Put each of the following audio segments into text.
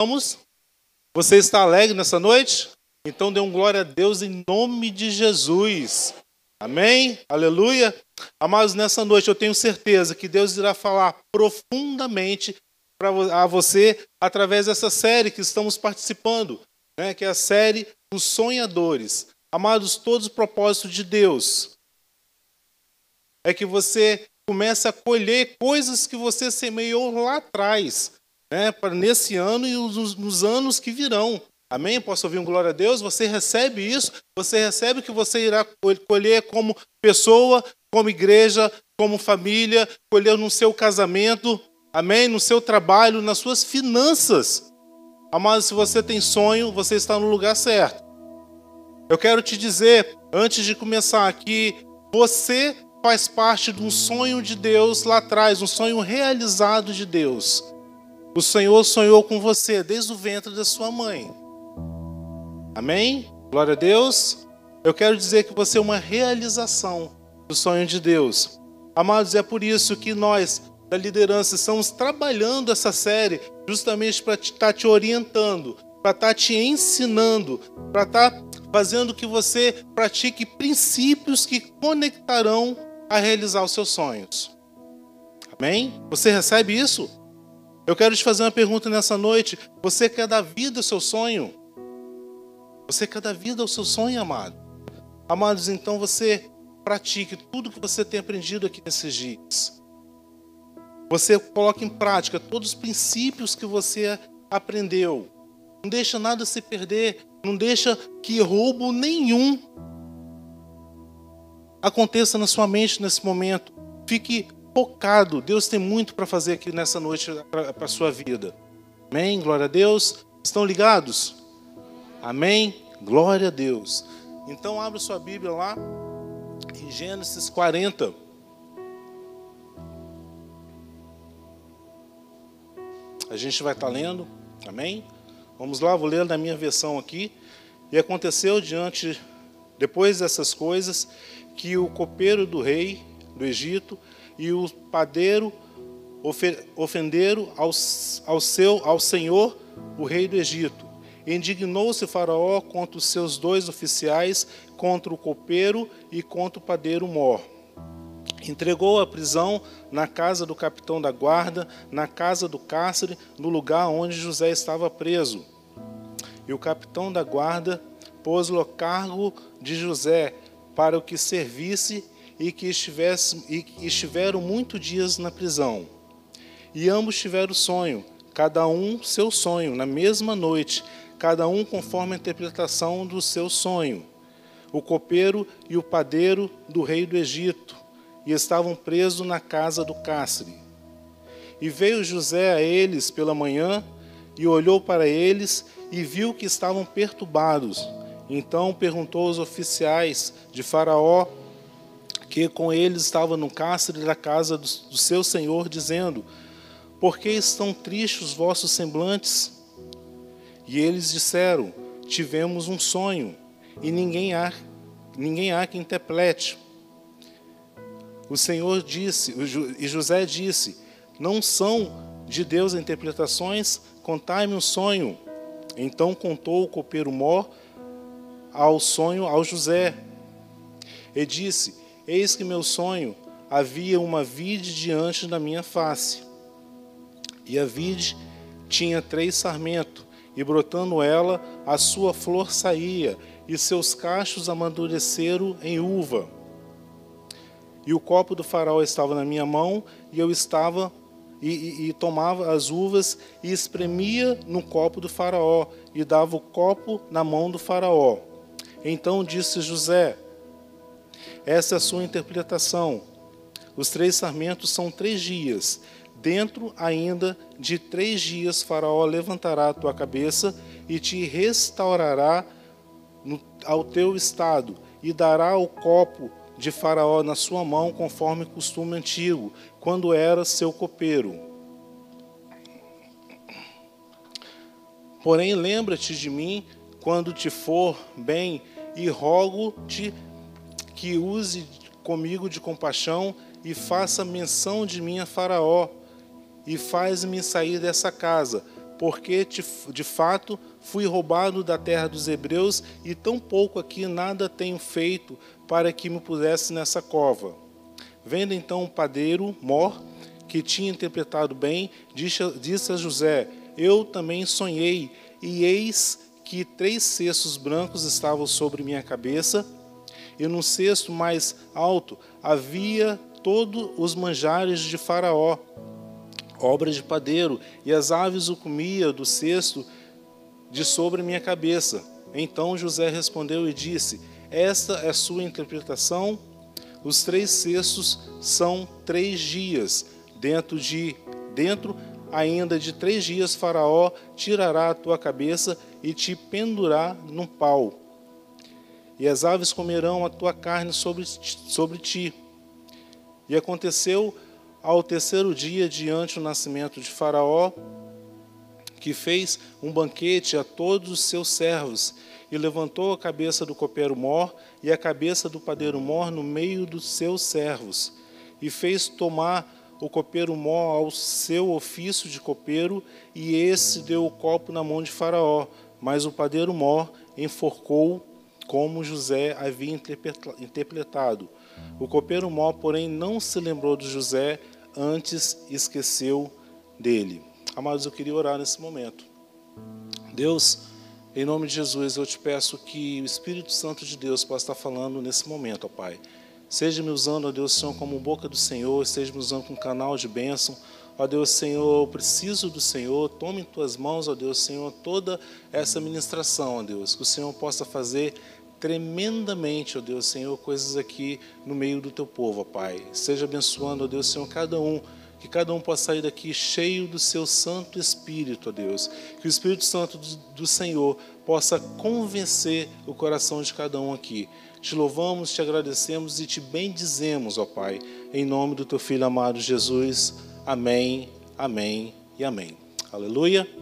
Vamos? Você está alegre nessa noite? Então dê um glória a Deus em nome de Jesus. Amém? Aleluia. Amados, nessa noite eu tenho certeza que Deus irá falar profundamente a você através dessa série que estamos participando, né, que é a série dos sonhadores. Amados, todos os propósitos de Deus é que você comece a colher coisas que você semeou lá atrás né, para nesse ano e nos, nos anos que virão. Amém? Posso ouvir um glória a Deus? Você recebe isso, você recebe que você irá colher como pessoa, como igreja, como família, colher no seu casamento, amém? No seu trabalho, nas suas finanças. Amado, se você tem sonho, você está no lugar certo. Eu quero te dizer, antes de começar aqui, você faz parte de um sonho de Deus lá atrás, um sonho realizado de Deus. O Senhor sonhou com você desde o ventre da sua mãe. Amém? Glória a Deus. Eu quero dizer que você é uma realização do sonho de Deus. Amados, é por isso que nós, da liderança, estamos trabalhando essa série justamente para estar tá te orientando, para estar tá te ensinando, para estar tá fazendo que você pratique princípios que conectarão a realizar os seus sonhos. Amém? Você recebe isso? Eu quero te fazer uma pergunta nessa noite. Você quer dar vida ao seu sonho? Você quer dar vida ao seu sonho, amado? Amados, então você pratique tudo que você tem aprendido aqui nesses dias. Você coloque em prática todos os princípios que você aprendeu. Não deixa nada se perder. Não deixa que roubo nenhum aconteça na sua mente nesse momento. Fique Deus tem muito para fazer aqui nessa noite para a sua vida. Amém? Glória a Deus. Estão ligados? Amém? Glória a Deus. Então abra sua Bíblia lá em Gênesis 40. A gente vai estar tá lendo. Amém? Vamos lá, vou ler na minha versão aqui. E aconteceu diante depois dessas coisas que o copeiro do rei do Egito e o padeiro ofenderam ao, ao, seu, ao Senhor, o rei do Egito. Indignou-se Faraó contra os seus dois oficiais, contra o copeiro e contra o padeiro mor. Entregou a prisão na casa do capitão da guarda, na casa do cárcere, no lugar onde José estava preso. E o capitão da guarda pôs-lo a cargo de José, para o que servisse e que estivesse, e estiveram muitos dias na prisão. E ambos tiveram sonho, cada um seu sonho, na mesma noite, cada um conforme a interpretação do seu sonho. O copeiro e o padeiro do rei do Egito, e estavam presos na casa do cárcere. E veio José a eles pela manhã, e olhou para eles, e viu que estavam perturbados então perguntou aos oficiais de Faraó, que com eles estava no cárcere da casa do, do seu senhor, dizendo: Por que estão tristes os vossos semblantes? E eles disseram: Tivemos um sonho, e ninguém há, ninguém há que interprete. O Senhor disse, e José disse: Não são de Deus interpretações, contai-me um sonho. Então contou o copeiro mor ao sonho ao José. E disse: Eis que meu sonho havia uma vide diante da minha face. E a vide tinha três sarmentos, e brotando ela, a sua flor saía, e seus cachos amadureceram em uva. E o copo do faraó estava na minha mão, e eu estava e, e, e, tomava as uvas e espremia no copo do faraó, e dava o copo na mão do faraó. Então disse José: Essa é a sua interpretação. Os três sarmentos são três dias. Dentro ainda de três dias, Faraó levantará a tua cabeça e te restaurará no, ao teu estado, e dará o copo de Faraó na sua mão, conforme costume antigo, quando era seu copeiro. Porém, lembra-te de mim quando te for bem, e rogo-te que use comigo de compaixão e faça menção de mim a Faraó, e faz-me sair dessa casa, porque de fato fui roubado da terra dos hebreus e tão pouco aqui nada tenho feito para que me pusesse nessa cova. Vendo então o padeiro Mor, que tinha interpretado bem, disse a José: Eu também sonhei, e eis que três cestos brancos estavam sobre minha cabeça, e no cesto mais alto havia todos os manjares de Faraó, obra de padeiro, e as aves o comia do cesto de sobre minha cabeça. Então José respondeu e disse: Esta é sua interpretação. Os três cestos são três dias. Dentro de dentro ainda de três dias Faraó tirará a tua cabeça e te pendurá num pau. E as aves comerão a tua carne sobre, sobre ti. E aconteceu ao terceiro dia, diante do nascimento de Faraó, que fez um banquete a todos os seus servos, e levantou a cabeça do copeiro mor e a cabeça do padeiro mor no meio dos seus servos, e fez tomar o copeiro mor ao seu ofício de copeiro, e esse deu o copo na mão de Faraó, mas o padeiro mor enforcou como José havia interpretado. O copeiro mor, porém, não se lembrou de José, antes esqueceu dele. Amados, eu queria orar nesse momento. Deus, em nome de Jesus, eu te peço que o Espírito Santo de Deus possa estar falando nesse momento, ó Pai. Seja me usando, ó Deus, Senhor, como boca do Senhor, seja me usando como canal de bênção. Ó Deus, Senhor, eu preciso do Senhor. Tome em tuas mãos, ó Deus, Senhor, toda essa ministração, ó Deus, que o Senhor possa fazer tremendamente, ó Deus, Senhor, coisas aqui no meio do teu povo, ó Pai. Seja abençoando, ó Deus, Senhor, cada um que cada um possa sair daqui cheio do seu Santo Espírito, ó Deus. Que o Espírito Santo do Senhor possa convencer o coração de cada um aqui. Te louvamos, te agradecemos e te bendizemos, ó Pai, em nome do teu Filho amado Jesus. Amém, amém e amém. Aleluia.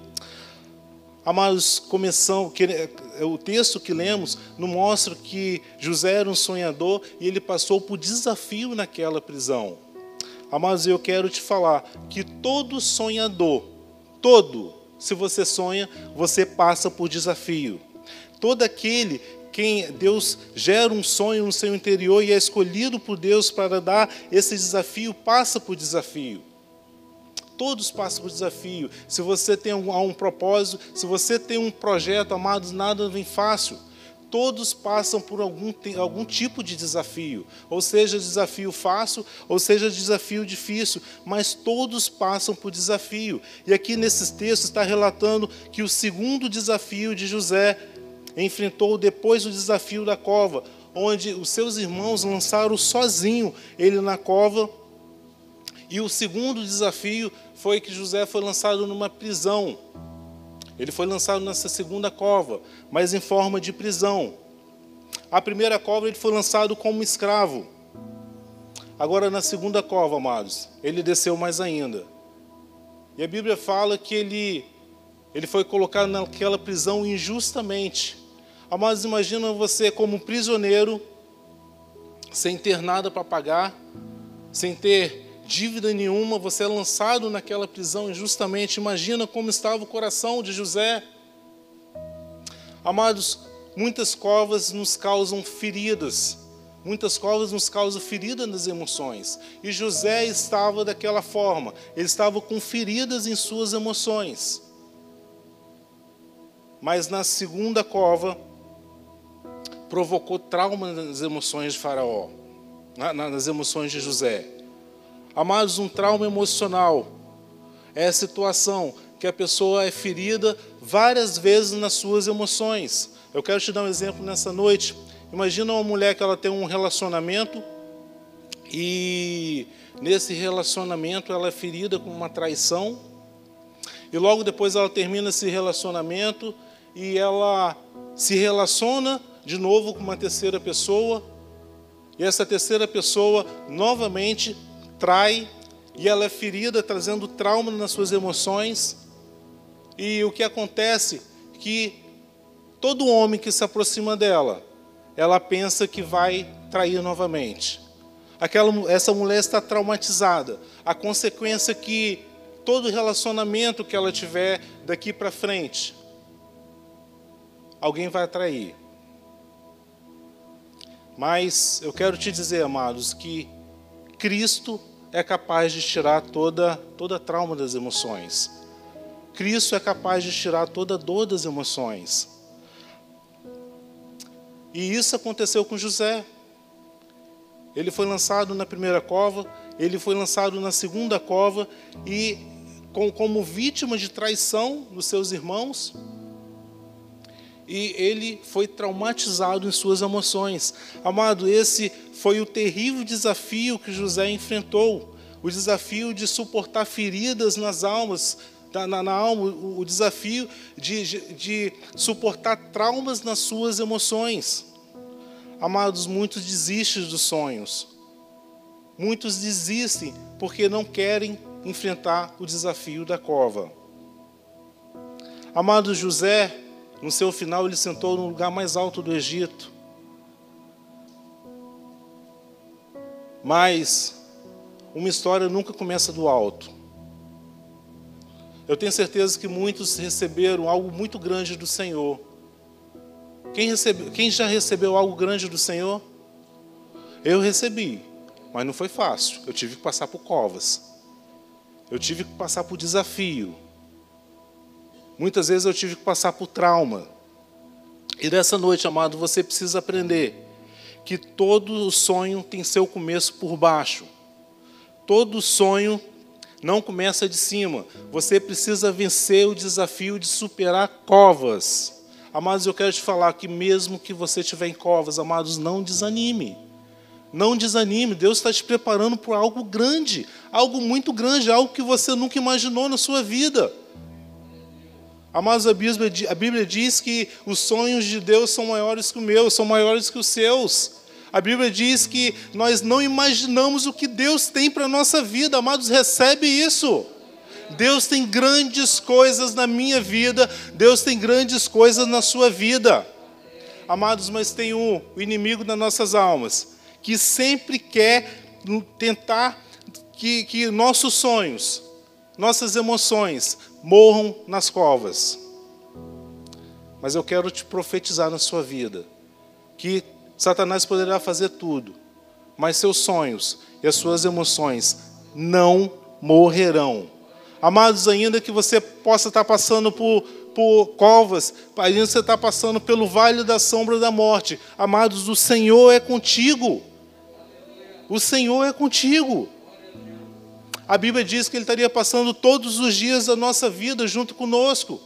Amados, começamos, é, o texto que lemos nos mostra que José era um sonhador e ele passou por desafio naquela prisão. Amados, eu quero te falar que todo sonhador, todo, se você sonha, você passa por desafio. Todo aquele quem Deus gera um sonho no seu interior e é escolhido por Deus para dar esse desafio, passa por desafio. Todos passam por desafio. Se você tem um, um propósito, se você tem um projeto, amados, nada vem fácil todos passam por algum, algum tipo de desafio, ou seja, desafio fácil, ou seja, desafio difícil, mas todos passam por desafio. E aqui nesses textos está relatando que o segundo desafio de José enfrentou depois do desafio da cova, onde os seus irmãos lançaram sozinho ele na cova. E o segundo desafio foi que José foi lançado numa prisão. Ele foi lançado nessa segunda cova, mas em forma de prisão. A primeira cova ele foi lançado como escravo. Agora na segunda cova, amados, ele desceu mais ainda. E a Bíblia fala que ele ele foi colocado naquela prisão injustamente. Amados, imagina você como prisioneiro, sem ter nada para pagar, sem ter dívida nenhuma, você é lançado naquela prisão injustamente. Imagina como estava o coração de José. Amados, muitas covas nos causam feridas. Muitas covas nos causam feridas nas emoções. E José estava daquela forma. Ele estava com feridas em suas emoções. Mas na segunda cova, provocou trauma nas emoções de Faraó, nas emoções de José. Amados, um trauma emocional é a situação que a pessoa é ferida várias vezes nas suas emoções. Eu quero te dar um exemplo nessa noite. Imagina uma mulher que ela tem um relacionamento e nesse relacionamento ela é ferida com uma traição e logo depois ela termina esse relacionamento e ela se relaciona de novo com uma terceira pessoa e essa terceira pessoa novamente trai e ela é ferida, trazendo trauma nas suas emoções. E o que acontece que todo homem que se aproxima dela, ela pensa que vai trair novamente. Aquela, essa mulher está traumatizada. A consequência é que todo relacionamento que ela tiver daqui para frente, alguém vai atrair. Mas eu quero te dizer, amados, que Cristo é capaz de tirar toda toda trauma das emoções. Cristo é capaz de tirar toda dor das emoções. E isso aconteceu com José. Ele foi lançado na primeira cova, ele foi lançado na segunda cova e com, como vítima de traição dos seus irmãos. E ele foi traumatizado em suas emoções. Amado, esse foi o terrível desafio que José enfrentou o desafio de suportar feridas nas almas, na, na alma, o, o desafio de, de, de suportar traumas nas suas emoções. Amados, muitos desistem dos sonhos. Muitos desistem porque não querem enfrentar o desafio da cova. Amado José, no seu final, ele sentou no lugar mais alto do Egito. Mas uma história nunca começa do alto. Eu tenho certeza que muitos receberam algo muito grande do Senhor. Quem, recebe, quem já recebeu algo grande do Senhor? Eu recebi, mas não foi fácil. Eu tive que passar por covas. Eu tive que passar por desafio. Muitas vezes eu tive que passar por trauma. E nessa noite, amado, você precisa aprender que todo sonho tem seu começo por baixo. Todo sonho não começa de cima. Você precisa vencer o desafio de superar covas. Amados, eu quero te falar que mesmo que você estiver em covas, amados, não desanime. Não desanime, Deus está te preparando para algo grande, algo muito grande, algo que você nunca imaginou na sua vida. Amados, a Bíblia, a Bíblia diz que os sonhos de Deus são maiores que os meus, são maiores que os seus. A Bíblia diz que nós não imaginamos o que Deus tem para a nossa vida, amados, recebe isso. Deus tem grandes coisas na minha vida, Deus tem grandes coisas na sua vida. Amados, mas tem um, o inimigo das nossas almas, que sempre quer tentar que, que nossos sonhos, nossas emoções morram nas covas. Mas eu quero te profetizar na sua vida que Satanás poderá fazer tudo, mas seus sonhos e as suas emoções não morrerão. Amados, ainda que você possa estar passando por, por covas, ainda que você está passando pelo vale da sombra da morte, amados, o Senhor é contigo. O Senhor é contigo. A Bíblia diz que Ele estaria passando todos os dias da nossa vida junto conosco.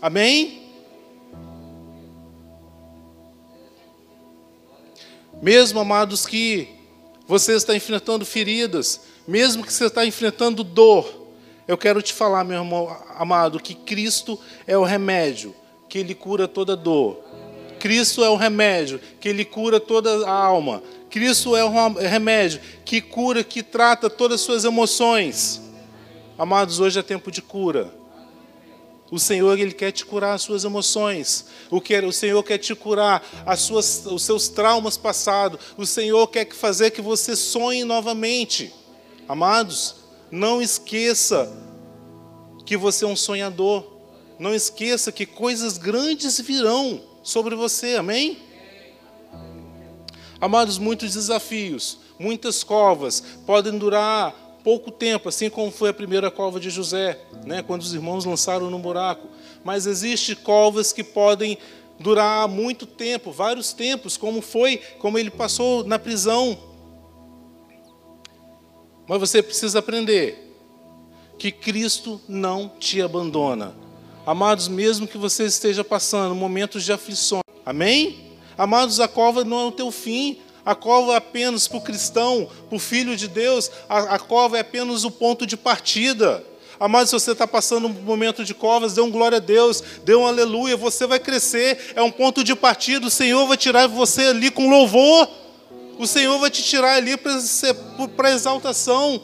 Amém? Mesmo, amados, que você está enfrentando feridas, mesmo que você está enfrentando dor, eu quero te falar, meu irmão amado, que Cristo é o remédio, que Ele cura toda dor. Cristo é o remédio, que Ele cura toda a alma. Cristo é o remédio que cura, que trata todas as suas emoções. Amados, hoje é tempo de cura. O Senhor ele quer te curar as suas emoções. O, que, o Senhor quer te curar as suas, os seus traumas passados. O Senhor quer fazer que você sonhe novamente. Amados, não esqueça que você é um sonhador. Não esqueça que coisas grandes virão sobre você. Amém? Amados, muitos desafios, muitas covas podem durar pouco tempo, assim como foi a primeira cova de José, né, quando os irmãos lançaram no buraco. Mas existem covas que podem durar muito tempo, vários tempos, como foi, como ele passou na prisão. Mas você precisa aprender que Cristo não te abandona. Amados, mesmo que você esteja passando momentos de aflições, amém? Amados, a cova não é o teu fim, a cova é apenas para o cristão, para o filho de Deus, a, a cova é apenas o ponto de partida. Amado, se você está passando um momento de covas, dê um glória a Deus, dê um aleluia, você vai crescer, é um ponto de partida, o Senhor vai tirar você ali com louvor, o Senhor vai te tirar ali para exaltação.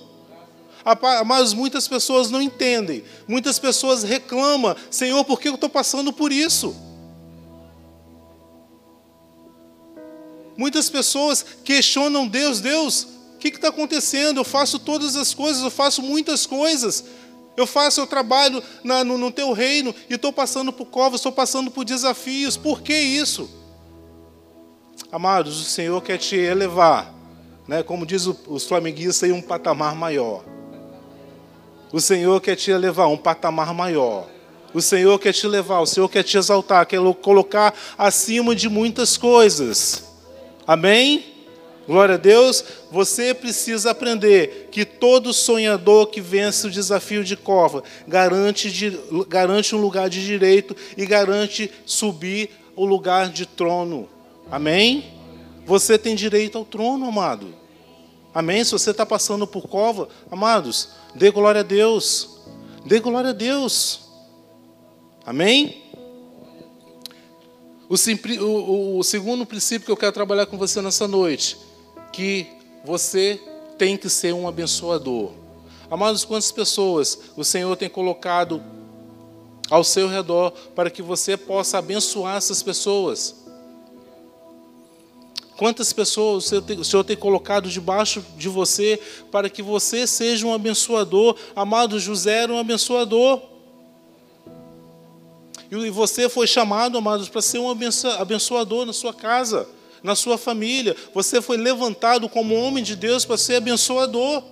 Mas muitas pessoas não entendem, muitas pessoas reclamam, Senhor, por que eu estou passando por isso? Muitas pessoas questionam Deus, Deus, que está acontecendo? Eu faço todas as coisas, eu faço muitas coisas. Eu faço, eu trabalho na, no, no teu reino e estou passando por covas, estou passando por desafios. Por que isso? Amados, o Senhor quer te elevar, né? como diz os flamenguistas, em um patamar maior. O Senhor quer te elevar a um patamar maior. O Senhor quer te levar, o Senhor quer te exaltar, quer colocar acima de muitas coisas. Amém? Glória a Deus. Você precisa aprender que todo sonhador que vence o desafio de cova garante, de, garante um lugar de direito e garante subir o lugar de trono. Amém? Você tem direito ao trono, amado. Amém? Se você está passando por cova, amados, dê glória a Deus. Dê glória a Deus. Amém? O, o, o, segundo princípio que eu quero trabalhar com você nessa noite, que você tem que ser um abençoador. Amados, quantas pessoas o Senhor tem colocado ao seu redor para que você possa abençoar essas pessoas? Quantas pessoas o Senhor tem colocado debaixo de você para que você seja um abençoador? Amado José era um abençoador. E você foi chamado, amados, para ser um abençoador na sua casa, na sua família. Você foi levantado como homem de Deus para ser abençoador.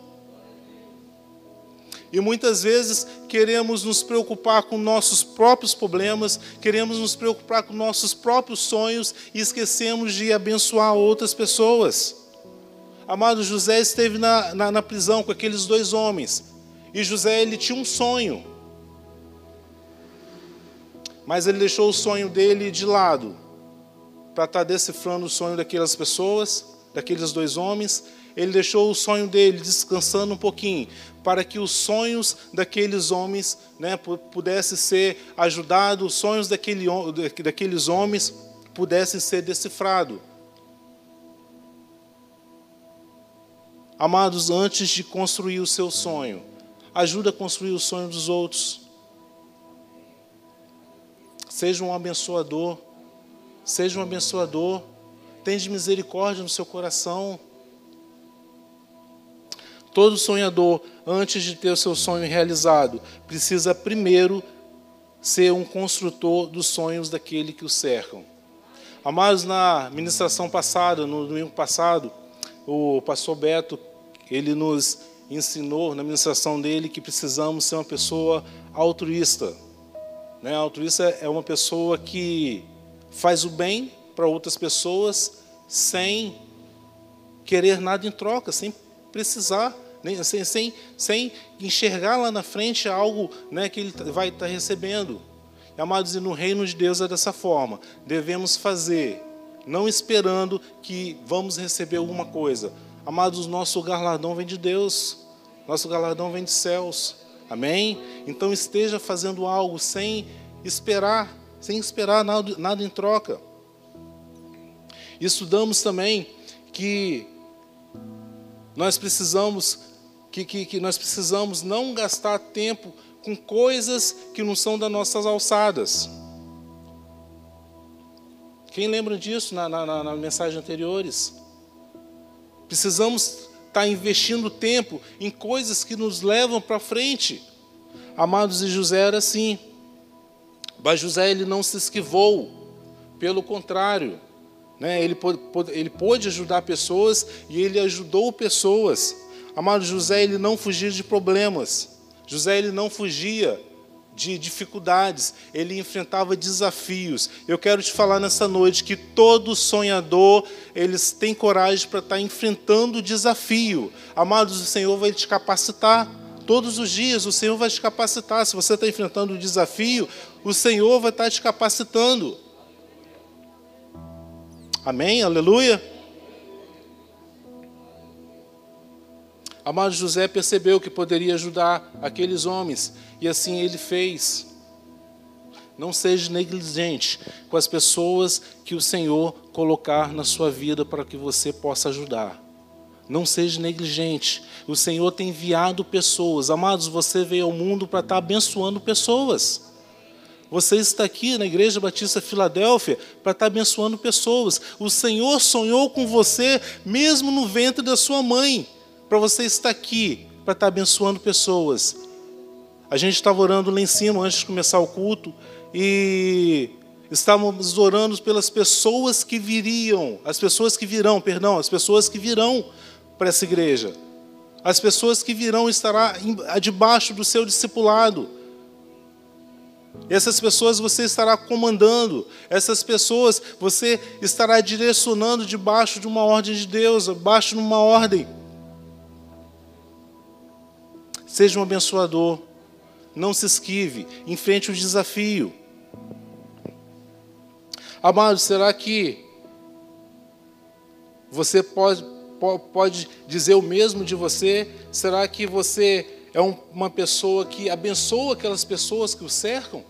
E muitas vezes queremos nos preocupar com nossos próprios problemas, queremos nos preocupar com nossos próprios sonhos e esquecemos de abençoar outras pessoas. Amado José esteve na, na, na prisão com aqueles dois homens. E José ele tinha um sonho. Mas ele deixou o sonho dele de lado para estar tá decifrando o sonho daquelas pessoas, daqueles dois homens. Ele deixou o sonho dele descansando um pouquinho, para que os sonhos daqueles homens né, pudessem ser ajudados, os sonhos daquele, daqueles homens pudessem ser decifrados. Amados, antes de construir o seu sonho, ajuda a construir o sonho dos outros. Seja um abençoador. Seja um abençoador. Tende misericórdia no seu coração. Todo sonhador, antes de ter o seu sonho realizado, precisa primeiro ser um construtor dos sonhos daquele que o cercam. Amados, na ministração passada, no domingo passado, o pastor Beto, ele nos ensinou na ministração dele que precisamos ser uma pessoa altruísta. Né? altruísta é uma pessoa que faz o bem para outras pessoas sem querer nada em troca, sem precisar, sem, sem, sem enxergar lá na frente algo né, que ele vai estar recebendo. Amados, e no reino de Deus é dessa forma. Devemos fazer, não esperando que vamos receber alguma coisa. Amados, nosso galardão vem de Deus, nosso galardão vem dos céus. Amém? Então esteja fazendo algo sem esperar, sem esperar nada, nada em troca. Estudamos também que nós precisamos que, que, que, nós precisamos não gastar tempo com coisas que não são das nossas alçadas. Quem lembra disso na, na, na mensagem anteriores? Precisamos está investindo tempo em coisas que nos levam para frente. Amados, e José era assim. Mas José ele não se esquivou, pelo contrário, né? ele, pôde, ele pôde ajudar pessoas e ele ajudou pessoas. Amado José, ele não fugia de problemas. José, ele não fugia de dificuldades, ele enfrentava desafios. Eu quero te falar nessa noite que todo sonhador, eles têm coragem para estar enfrentando o desafio. Amados, o Senhor vai te capacitar. Todos os dias o Senhor vai te capacitar. Se você está enfrentando o desafio, o Senhor vai estar te capacitando. Amém? Aleluia? Amado José percebeu que poderia ajudar aqueles homens e assim ele fez. Não seja negligente com as pessoas que o Senhor colocar na sua vida para que você possa ajudar. Não seja negligente. O Senhor tem enviado pessoas. Amados, você veio ao mundo para estar abençoando pessoas. Você está aqui na Igreja Batista Filadélfia para estar abençoando pessoas. O Senhor sonhou com você mesmo no ventre da sua mãe. Para você estar aqui, para estar abençoando pessoas. A gente estava orando lá em cima antes de começar o culto e estávamos orando pelas pessoas que viriam, as pessoas que virão, perdão, as pessoas que virão para essa igreja. As pessoas que virão estará debaixo do seu discipulado. Essas pessoas você estará comandando, essas pessoas você estará direcionando debaixo de uma ordem de Deus, debaixo de uma ordem. Seja um abençoador, não se esquive, enfrente o desafio. Amado, será que você pode, pode dizer o mesmo de você? Será que você é uma pessoa que abençoa aquelas pessoas que o cercam?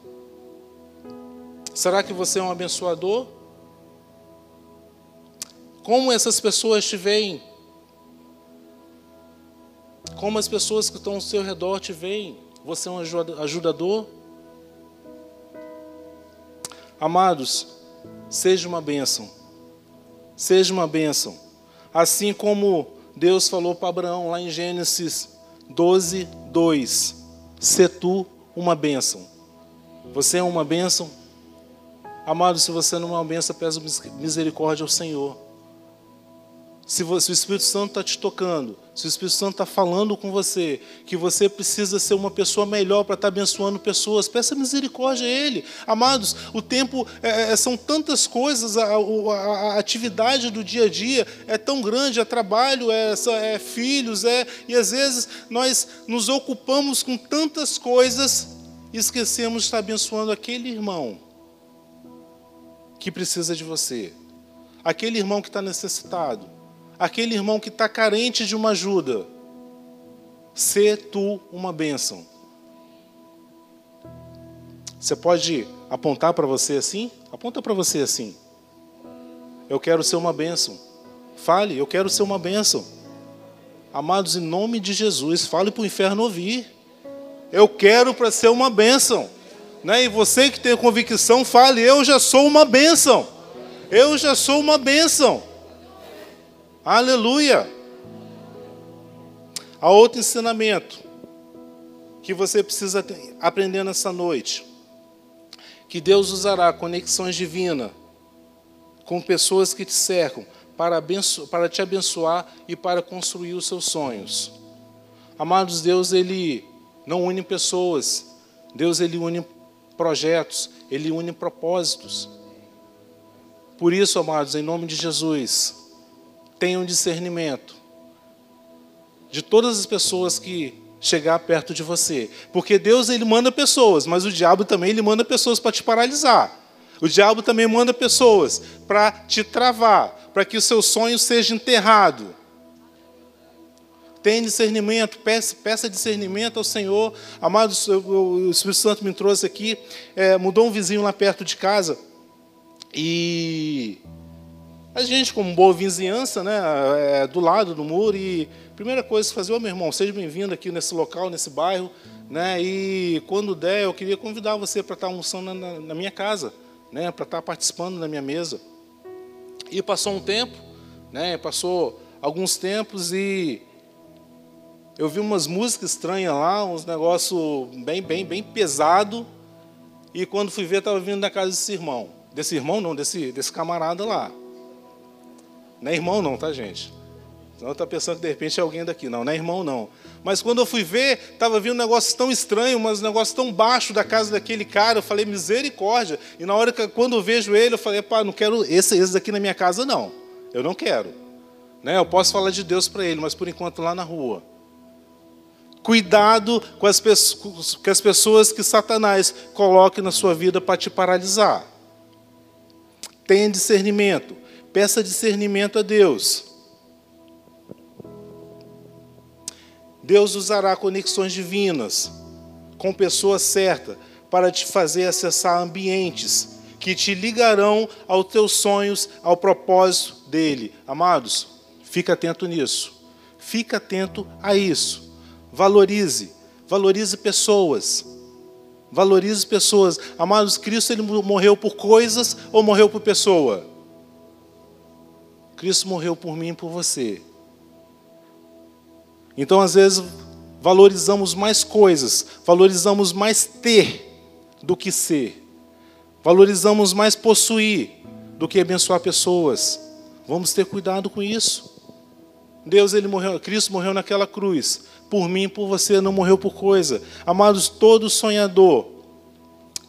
Será que você é um abençoador? Como essas pessoas te veem? Como as pessoas que estão ao seu redor te veem? Você é um ajudador? Amados, Seja uma bênção. Seja uma bênção. Assim como Deus falou para Abraão lá em Gênesis 12, 2: Se tu uma bênção. Você é uma bênção? Amado, se você não é uma bênção, peço misericórdia ao Senhor. Se, você, o Espírito Santo está te tocando, se o Espírito Santo está falando com você, que você precisa ser uma pessoa melhor para estar tá abençoando pessoas, peça misericórdia a Ele. Amados, o tempo é, é, são tantas coisas, a, a, a, atividade do dia a dia é tão grande, é trabalho, é, é filhos, é, e às vezes nós nos ocupamos com tantas coisas e esquecemos de estar abençoando aquele irmão que precisa de você, aquele irmão que está necessitado aquele irmão que está carente de uma ajuda. Sê tu uma bênção. Você pode apontar para você assim? Aponta para você assim. Eu quero ser uma bênção. Fale, eu quero ser uma bênção. Amados, em nome de Jesus, fale para o inferno ouvir. Eu quero para ser uma bênção. Né? E você que tem convicção, fale, eu já sou uma bênção. Eu já sou uma bênção. Aleluia! Há outro ensinamento que você precisa aprender nessa noite. Que Deus usará conexões divinas com pessoas que te cercam para, para te abençoar e para construir os seus sonhos. Amados, Deus ele não une pessoas. Deus ele une projetos, ele une propósitos. Por isso, amados, em nome de Jesus, tenham discernimento de todas as pessoas que chegar perto de você, porque Deus ele manda pessoas, mas o diabo também ele manda pessoas para te paralisar. O diabo também manda pessoas para te travar, para que o seu sonho seja enterrado. Tenha discernimento, peça, peça, discernimento ao Senhor. Amados, o Espírito Santo me trouxe aqui, é, mudou um vizinho lá perto de casa e a gente, como boa vizinhança, né, é, do lado do muro, e a primeira coisa que fazer, ô oh, meu irmão, seja bem-vindo aqui nesse local, nesse bairro, né, e quando der, eu queria convidar você para estar almoçando na, na minha casa, né, para estar participando da minha mesa. E passou um tempo, né, passou alguns tempos e eu vi umas músicas estranhas lá, uns negócios bem, bem, bem pesado. E quando fui ver, estava vindo da casa desse irmão. Desse irmão, não, desse, desse camarada lá. Não é irmão não, tá, gente? Senão está pensando que de repente é alguém daqui. Não, não é irmão não. Mas quando eu fui ver, estava vindo um negócio tão estranho, mas um negócio tão baixo da casa daquele cara. Eu falei, misericórdia. E na hora que quando eu vejo ele, eu falei, pá, não quero esse, esse daqui na minha casa, não. Eu não quero. Né? Eu posso falar de Deus para ele, mas por enquanto lá na rua. Cuidado com as, com as pessoas que Satanás coloque na sua vida para te paralisar. Tenha discernimento. Peça discernimento a Deus. Deus usará conexões divinas com pessoas certas para te fazer acessar ambientes que te ligarão aos teus sonhos, ao propósito dele. Amados, fica atento nisso. Fica atento a isso. Valorize, valorize pessoas. Valorize pessoas. Amados, Cristo ele morreu por coisas ou morreu por pessoa? Cristo morreu por mim e por você. Então, às vezes, valorizamos mais coisas, valorizamos mais ter do que ser, valorizamos mais possuir do que abençoar pessoas. Vamos ter cuidado com isso. Deus, ele morreu, Cristo morreu naquela cruz, por mim, por você, não morreu por coisa. Amados, todo sonhador,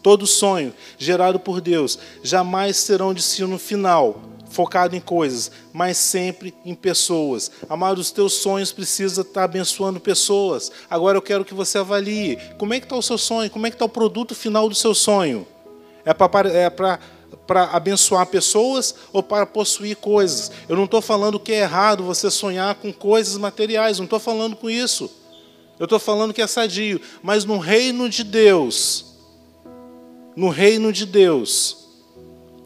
todo sonho gerado por Deus, jamais será um destino final focado em coisas, mas sempre em pessoas. Amado, os teus sonhos precisam estar abençoando pessoas. Agora eu quero que você avalie como é que está o seu sonho, como é que está o produto final do seu sonho. É para é para abençoar pessoas ou para possuir coisas. Eu não estou falando que é errado você sonhar com coisas materiais, não estou falando com isso. Eu estou falando que é sadio, mas no reino de Deus, no reino de Deus,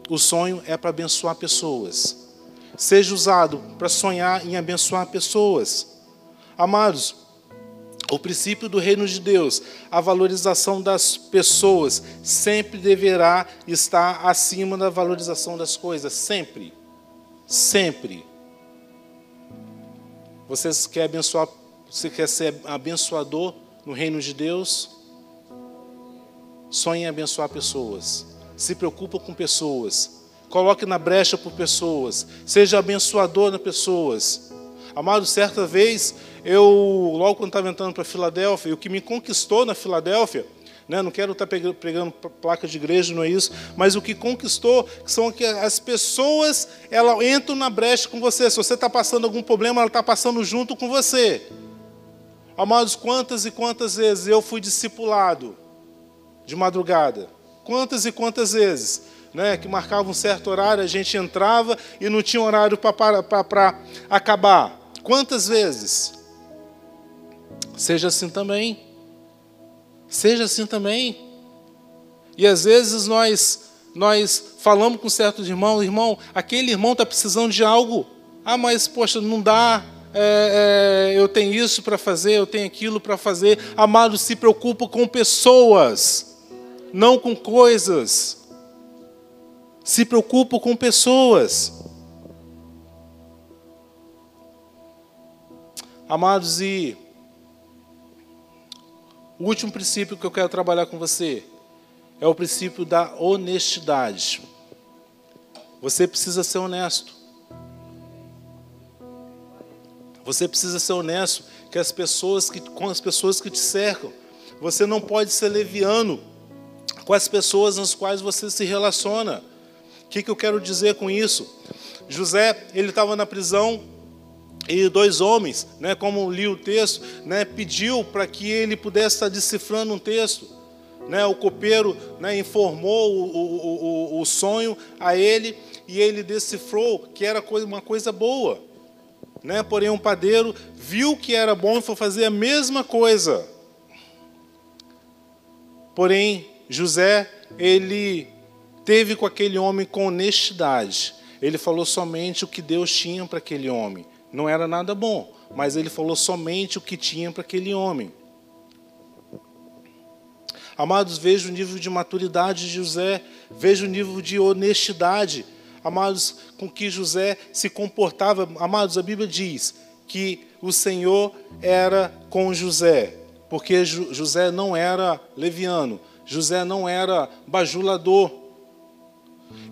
o sonho é para abençoar pessoas. Seja usado para sonhar em abençoar pessoas. Amados, o princípio do reino de Deus, a valorização das pessoas, sempre deverá estar acima da valorização das coisas. Sempre. Sempre. Você quer abençoar, você quer ser abençoador no reino de Deus? Sonhe em abençoar pessoas se preocupa com pessoas, coloque na brecha por pessoas, seja abençoador nas pessoas. Amado, certa vez, eu, logo quando estava entrando para Filadélfia, o que me conquistou na Filadélfia, né, não quero estar tá pegando placa de igreja, não é isso, mas o que conquistou são que as pessoas elas entram na brecha com você. Se você está passando algum problema, ela está passando junto com você. Amados, quantas e quantas vezes eu fui discipulado de madrugada? Quantas e quantas vezes? Né, que marcava um certo horário, a gente entrava e não tinha horário para acabar. Quantas vezes? Seja assim também. Seja assim também. E às vezes nós nós falamos com certos irmãos, irmão, aquele irmão está precisando de algo. Ah, mas poxa, não dá. É, é, eu tenho isso para fazer, eu tenho aquilo para fazer. Amado, se preocupa com pessoas não com coisas. Se preocupo com pessoas. Amados, e o último princípio que eu quero trabalhar com você é o princípio da honestidade. Você precisa ser honesto. Você precisa ser honesto que as pessoas que, com as pessoas que te cercam. Você não pode ser leviano com as pessoas nas quais você se relaciona. O que, que eu quero dizer com isso? José, ele estava na prisão e dois homens, né, como li o texto, né, pediu para que ele pudesse estar decifrando um texto. Né, o copeiro né, informou o, o, o, o sonho a ele e ele decifrou que era uma coisa boa. Né, porém, um padeiro viu que era bom e foi fazer a mesma coisa. Porém, José, ele teve com aquele homem com honestidade. Ele falou somente o que Deus tinha para aquele homem. Não era nada bom, mas ele falou somente o que tinha para aquele homem. Amados, veja o nível de maturidade de José, veja o nível de honestidade, amados, com que José se comportava. Amados, a Bíblia diz que o Senhor era com José, porque José não era leviano, José não era bajulador.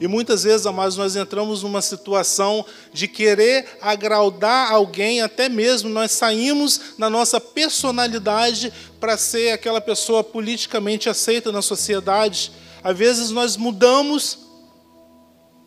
E muitas vezes, amados, nós entramos numa situação de querer agradar alguém, até mesmo nós saímos na nossa personalidade para ser aquela pessoa politicamente aceita na sociedade. Às vezes nós mudamos,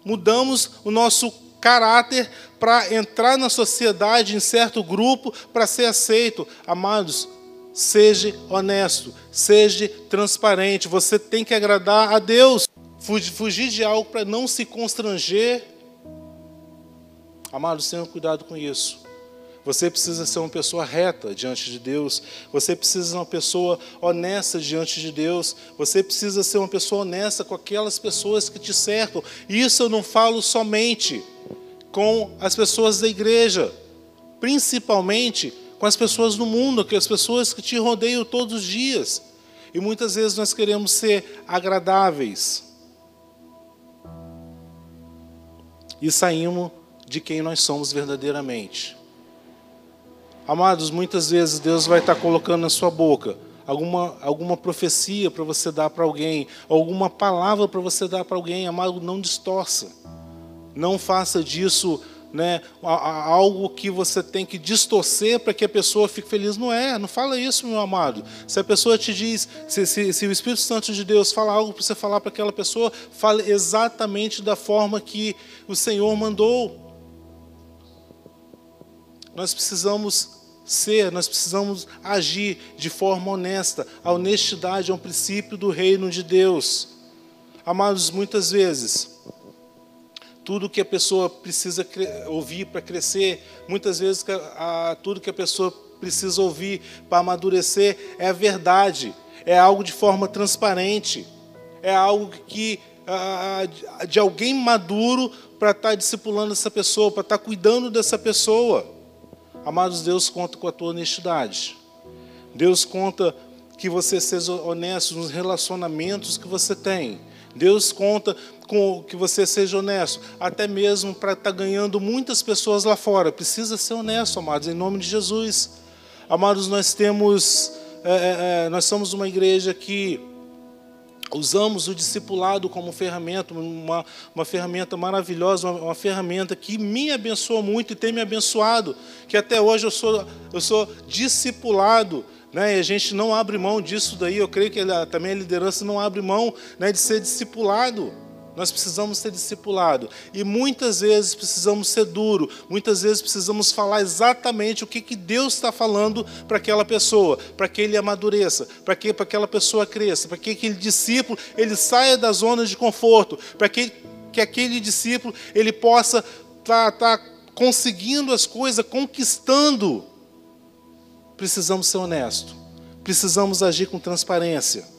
mudamos o nosso caráter para entrar na sociedade, em certo grupo, para ser aceito. Amados, seja honesto, seja transparente. Você tem que agradar a Deus. Fugir de algo para não se constranger. Amados, tenham cuidado com isso. Você precisa ser uma pessoa reta diante de Deus. Você precisa ser uma pessoa honesta diante de Deus. Você precisa ser uma pessoa honesta com aquelas pessoas que te cercam. Isso eu não falo somente com as pessoas da igreja, principalmente com as pessoas do mundo, com as pessoas que te rodeiam todos os dias. E muitas vezes nós queremos ser agradáveis. E saímos de quem nós somos verdadeiramente. Amados, muitas vezes Deus vai estar colocando na sua boca alguma, alguma profecia para você dar para alguém, alguma palavra para você dar para alguém. Amado, não distorça. Não faça disso né, algo que você tem que distorcer para que a pessoa fique feliz. Não é, não fala isso, meu amado. Se a pessoa te diz, se, se, se o Espírito Santo de Deus fala algo para você falar para aquela pessoa, fale exatamente da forma que o Senhor mandou. Nós precisamos ser, nós precisamos agir de forma honesta. A honestidade é um princípio do reino de Deus. Amados, muitas vezes, tudo que a pessoa precisa ouvir para crescer, muitas vezes tudo que a pessoa precisa ouvir para amadurecer é a verdade, é algo de forma transparente, é algo que de alguém maduro para estar tá discipulando essa pessoa, para estar tá cuidando dessa pessoa. Amados, Deus conta com a tua honestidade. Deus conta que você seja honesto nos relacionamentos que você tem. Deus conta com que você seja honesto, até mesmo para estar tá ganhando muitas pessoas lá fora. Precisa ser honesto, amados, em nome de Jesus. Amados, nós temos, é, é, é nós somos uma igreja que usamos o discipulado como ferramenta, uma, uma ferramenta maravilhosa, uma, uma, ferramenta que me abençoa muito e tem me abençoado, que até hoje eu sou, eu sou discipulado, né? e a gente não abre mão disso daí, eu creio que também a liderança não abre mão né, de ser discipulado. Nós precisamos ser discipulado. E muitas vezes precisamos ser duro, muitas vezes precisamos falar exatamente o que, que Deus está falando para aquela pessoa, para que ele amadureça, para que para aquela pessoa cresça, para que aquele discípulo ele saia da zona de conforto, para que, que aquele discípulo ele possa estar tá, tá conseguindo as coisas, conquistando. Precisamos ser honestos, precisamos agir com transparência.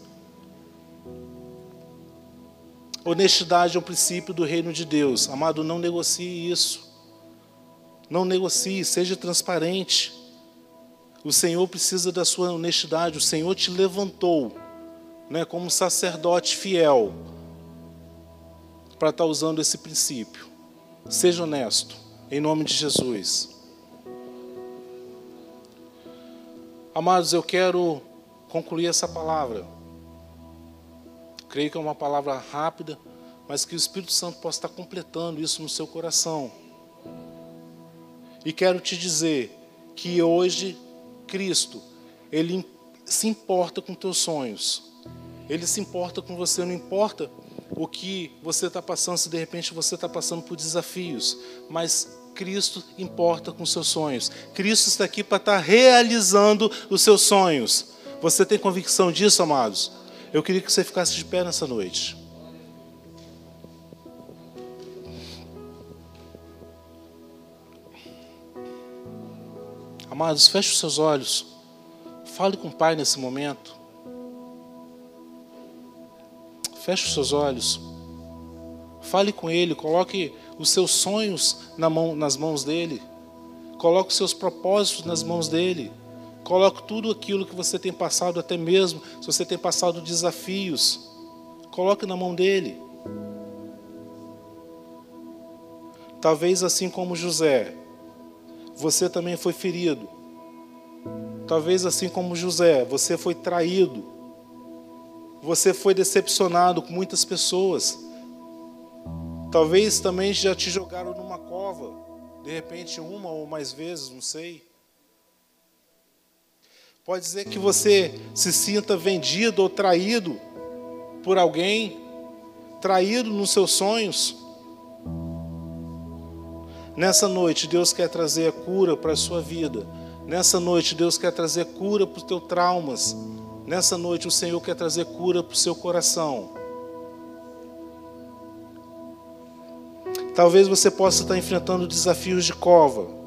Honestidade é um princípio do reino de Deus. Amado, não negocie isso. Não negocie, seja transparente. O Senhor precisa da sua honestidade. O Senhor te levantou né, como sacerdote fiel para estar usando esse princípio. Seja honesto, em nome de Jesus. Amados, eu quero concluir essa palavra Creio que é uma palavra rápida, mas que o Espírito Santo possa estar completando isso no seu coração. E quero te dizer que hoje Cristo, Ele se importa com teus sonhos. Ele se importa com você, não importa o que você está passando, se de repente você está passando por desafios, mas Cristo importa com seus sonhos. Cristo está aqui para estar realizando os seus sonhos. Você tem convicção disso, amados? Eu queria que você ficasse de pé nessa noite. Amados, feche os seus olhos. Fale com o Pai nesse momento. Feche os seus olhos. Fale com Ele. Coloque os seus sonhos na mão, nas mãos dEle. Coloque os seus propósitos nas mãos dEle. Coloque tudo aquilo que você tem passado, até mesmo se você tem passado desafios, coloque na mão dele. Talvez assim como José, você também foi ferido. Talvez assim como José, você foi traído. Você foi decepcionado com muitas pessoas. Talvez também já te jogaram numa cova, de repente uma ou mais vezes, não sei. Pode dizer que você se sinta vendido ou traído por alguém, traído nos seus sonhos. Nessa noite, Deus quer trazer a cura para a sua vida. Nessa noite, Deus quer trazer cura para os teus traumas. Nessa noite, o Senhor quer trazer cura para o seu coração. Talvez você possa estar enfrentando desafios de cova.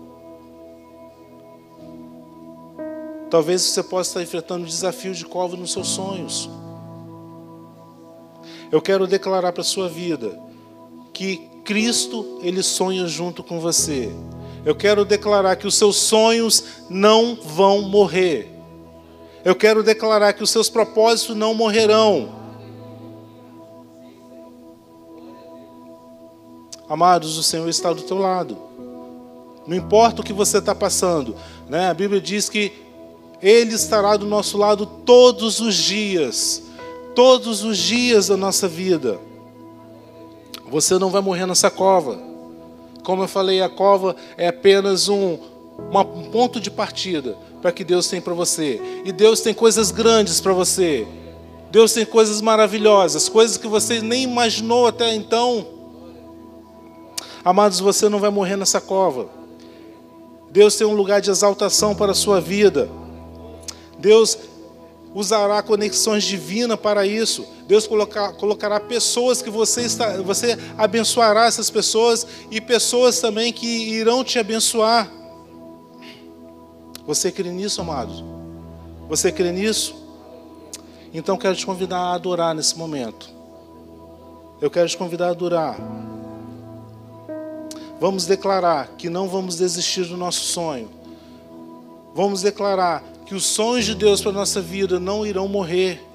Talvez você possa estar enfrentando desafios de cova nos seus sonhos. Eu quero declarar para a sua vida que Cristo, Ele sonha junto com você. Eu quero declarar que os seus sonhos não vão morrer. Eu quero declarar que os seus propósitos não morrerão. Amados, o Senhor está do teu lado. Não importa o que você está passando, Né? A Bíblia diz que Ele estará do nosso lado todos os dias, todos os dias da nossa vida. Você não vai morrer nessa cova. Como eu falei, a cova é apenas um, um ponto de partida para que Deus tem para você. E Deus tem coisas grandes para você. Deus tem coisas maravilhosas, coisas que você nem imaginou até então. Amados, você não vai morrer nessa cova. Deus tem um lugar de exaltação para a sua vida. Deus usará conexões divinas para isso. Deus colocar, colocará pessoas que você, está, você abençoará essas pessoas e pessoas também que irão te abençoar. Você crê nisso, amados? Você crê nisso? Então quero te convidar a adorar nesse momento. Eu quero te convidar a adorar. Vamos declarar que não vamos desistir do nosso sonho. Vamos declarar que os sonhos de Deus para a nossa vida não irão morrer.